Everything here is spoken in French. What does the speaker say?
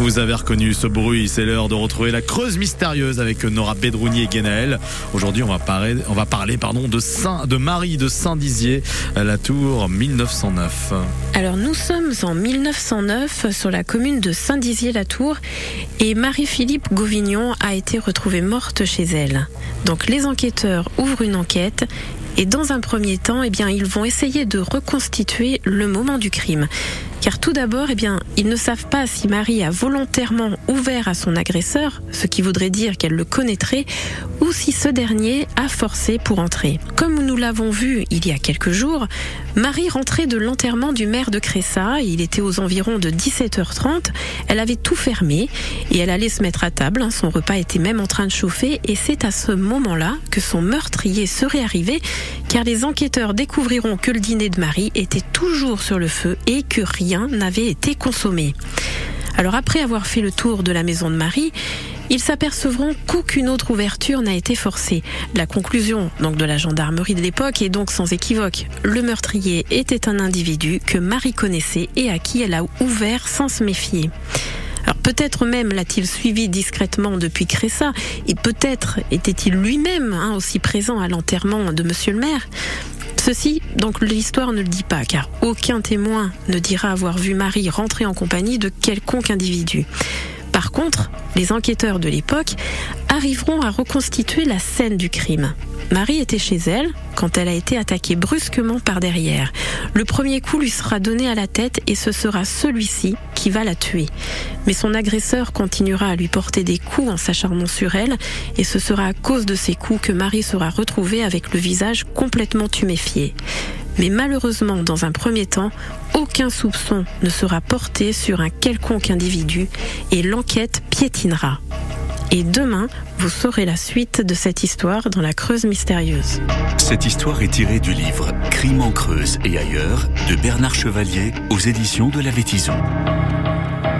Vous avez reconnu ce bruit, c'est l'heure de retrouver la Creuse mystérieuse avec Nora Bedrouni et Guénaël. Aujourd'hui, on va parler, de, Saint, de Marie de Saint-Dizier, la tour 1909. Alors nous sommes en 1909 sur la commune de Saint-Dizier-la-Tour et Marie-Philippe Gauvignon a été retrouvée morte chez elle. Donc les enquêteurs ouvrent une enquête et dans un premier temps, eh bien, ils vont essayer de reconstituer le moment du crime. Car tout d'abord, eh bien, ils ne savent pas si Marie a volontairement ouvert à son agresseur, ce qui voudrait dire qu'elle le connaîtrait, ou si ce dernier a forcé pour entrer. Comme nous l'avons vu il y a quelques jours, Marie rentrait de l'enterrement du maire de Cressa, il était aux environs de 17h30, elle avait tout fermé et elle allait se mettre à table, son repas était même en train de chauffer. Et c'est à ce moment-là que son meurtrier serait arrivé car les enquêteurs découvriront que le dîner de Marie était toujours sur le feu et que rien n'avait été consommé. Alors après avoir fait le tour de la maison de Marie, ils s'apercevront qu'aucune autre ouverture n'a été forcée. La conclusion donc de la gendarmerie de l'époque est donc sans équivoque. Le meurtrier était un individu que Marie connaissait et à qui elle a ouvert sans se méfier. Alors peut-être même l'a-t-il suivi discrètement depuis Cressa, et peut-être était-il lui-même hein, aussi présent à l'enterrement de Monsieur le maire. Ceci, donc l'histoire ne le dit pas, car aucun témoin ne dira avoir vu Marie rentrer en compagnie de quelconque individu. Par contre, les enquêteurs de l'époque arriveront à reconstituer la scène du crime. Marie était chez elle quand elle a été attaquée brusquement par derrière. Le premier coup lui sera donné à la tête et ce sera celui-ci qui va la tuer. Mais son agresseur continuera à lui porter des coups en s'acharnant sur elle et ce sera à cause de ces coups que Marie sera retrouvée avec le visage complètement tuméfié. Mais malheureusement, dans un premier temps, aucun soupçon ne sera porté sur un quelconque individu et l'enquête piétinera. Et demain, vous saurez la suite de cette histoire dans la Creuse mystérieuse. Cette histoire est tirée du livre Crime en Creuse et ailleurs de Bernard Chevalier aux éditions de la Vétison.